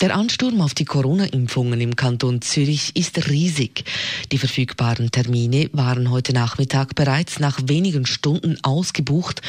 Der Ansturm auf die Corona-Impfungen im Kanton Zürich ist riesig. Die verfügbaren Termine waren heute Nachmittag bereits nach wenigen Stunden ausgebucht.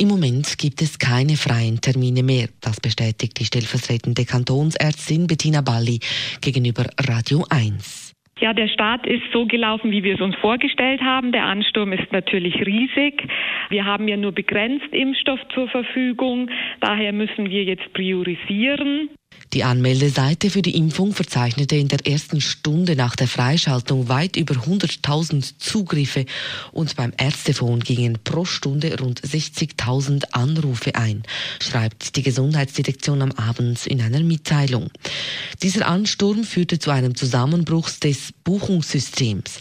Im Moment gibt es keine freien Termine mehr. Das bestätigt die stellvertretende Kantonsärztin Bettina Balli gegenüber Radio 1. Ja, der Start ist so gelaufen, wie wir es uns vorgestellt haben. Der Ansturm ist natürlich riesig. Wir haben ja nur begrenzt Impfstoff zur Verfügung. Daher müssen wir jetzt priorisieren. Die Anmeldeseite für die Impfung verzeichnete in der ersten Stunde nach der Freischaltung weit über 100.000 Zugriffe und beim Ärztefon gingen pro Stunde rund 60.000 Anrufe ein, schreibt die Gesundheitsdirektion am Abend in einer Mitteilung. Dieser Ansturm führte zu einem Zusammenbruch des Buchungssystems.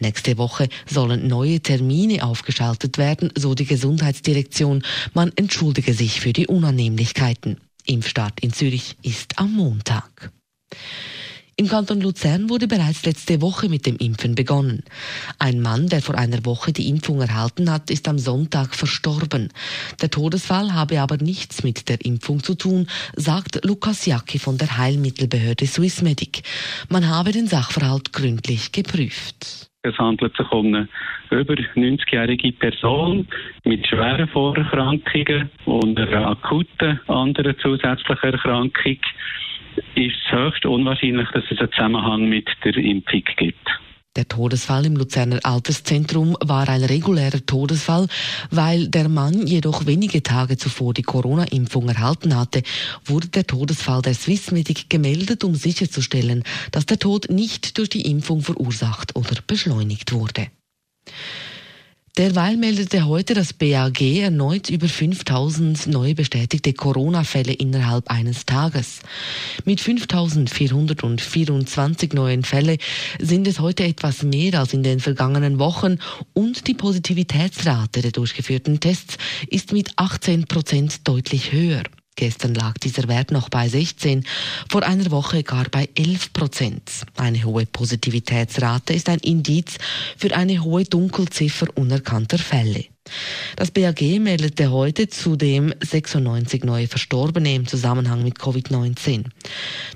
Nächste Woche sollen neue Termine aufgeschaltet werden, so die Gesundheitsdirektion. Man entschuldige sich für die Unannehmlichkeiten. Impfstart in Zürich ist am Montag. Im Kanton Luzern wurde bereits letzte Woche mit dem Impfen begonnen. Ein Mann, der vor einer Woche die Impfung erhalten hat, ist am Sonntag verstorben. Der Todesfall habe aber nichts mit der Impfung zu tun, sagt Lukas Jacki von der Heilmittelbehörde Swissmedic. Man habe den Sachverhalt gründlich geprüft. Es handelt sich um eine über 90-jährige Person mit schweren Vorerkrankungen und einer akuten anderen zusätzlichen Erkrankung. Ist es höchst unwahrscheinlich, dass es einen Zusammenhang mit der Impfung gibt. Der Todesfall im Luzerner Alterszentrum war ein regulärer Todesfall, weil der Mann jedoch wenige Tage zuvor die Corona-Impfung erhalten hatte, wurde der Todesfall der Swissmedic gemeldet, um sicherzustellen, dass der Tod nicht durch die Impfung verursacht oder beschleunigt wurde. Derweil meldete heute das BAG erneut über 5000 neu bestätigte Corona-Fälle innerhalb eines Tages. Mit 5424 neuen Fällen sind es heute etwas mehr als in den vergangenen Wochen und die Positivitätsrate der durchgeführten Tests ist mit 18 Prozent deutlich höher. Gestern lag dieser Wert noch bei 16, vor einer Woche gar bei 11 Prozent. Eine hohe Positivitätsrate ist ein Indiz für eine hohe Dunkelziffer unerkannter Fälle. Das BAG meldete heute zudem 96 neue Verstorbene im Zusammenhang mit Covid-19.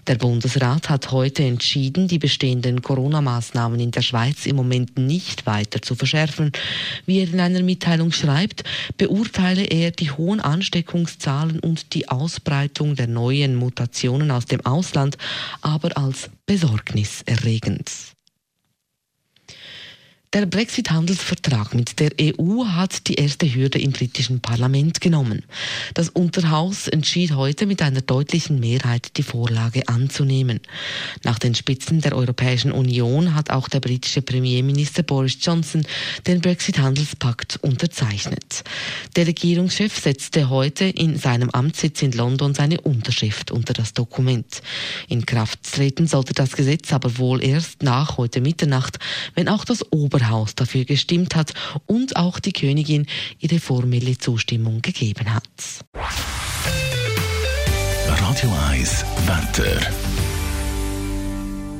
Der Bundesrat hat heute entschieden, die bestehenden Corona-Maßnahmen in der Schweiz im Moment nicht weiter zu verschärfen. Wie er in einer Mitteilung schreibt, beurteile er die hohen Ansteckungszahlen und die Ausbreitung der neuen Mutationen aus dem Ausland aber als besorgniserregend. Der Brexit-Handelsvertrag mit der EU hat die erste Hürde im britischen Parlament genommen. Das Unterhaus entschied heute mit einer deutlichen Mehrheit die Vorlage anzunehmen. Nach den Spitzen der Europäischen Union hat auch der britische Premierminister Boris Johnson den Brexit-Handelspakt unterzeichnet. Der Regierungschef setzte heute in seinem Amtssitz in London seine Unterschrift unter das Dokument. In Kraft treten sollte das Gesetz aber wohl erst nach heute Mitternacht, wenn auch das Oberhaus Oberhaus dafür gestimmt hat und auch die Königin ihre formelle Zustimmung gegeben hat. Radio 1 Wetter.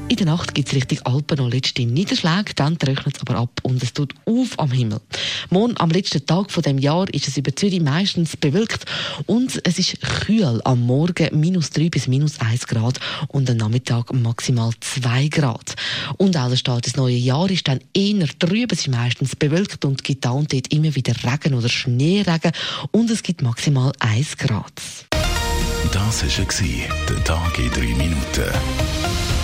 In der Nacht gibt es richtig Alpen noch letzte Niederschläge, dann trocknet es aber ab und es tut auf am Himmel. Morgen, am letzten Tag von dem Jahr, ist es über Zürich meistens bewölkt und es ist kühl. Am Morgen minus 3 bis minus 1 Grad und am Nachmittag maximal 2 Grad. Und auch der Start des neuen Jahres ist dann eher trüb, es ist meistens bewölkt und gibt da und dort immer wieder Regen oder Schneeregen und es gibt maximal 1 Grad. Das war der Tag in 3 Minuten.